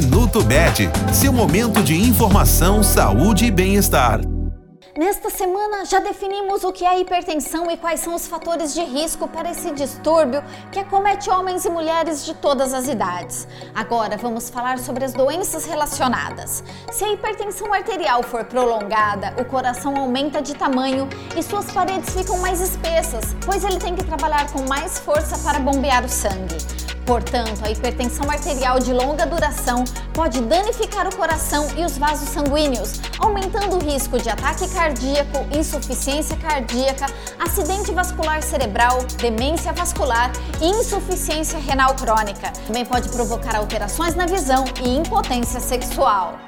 Minuto Bet, seu momento de informação, saúde e bem-estar. Nesta semana já definimos o que é hipertensão e quais são os fatores de risco para esse distúrbio que acomete homens e mulheres de todas as idades. Agora vamos falar sobre as doenças relacionadas. Se a hipertensão arterial for prolongada, o coração aumenta de tamanho e suas paredes ficam mais espessas, pois ele tem que trabalhar com mais força para bombear o sangue. Portanto, a hipertensão arterial de longa duração pode danificar o coração e os vasos sanguíneos, aumentando o risco de ataque cardíaco, insuficiência cardíaca, acidente vascular cerebral, demência vascular e insuficiência renal crônica. Também pode provocar alterações na visão e impotência sexual.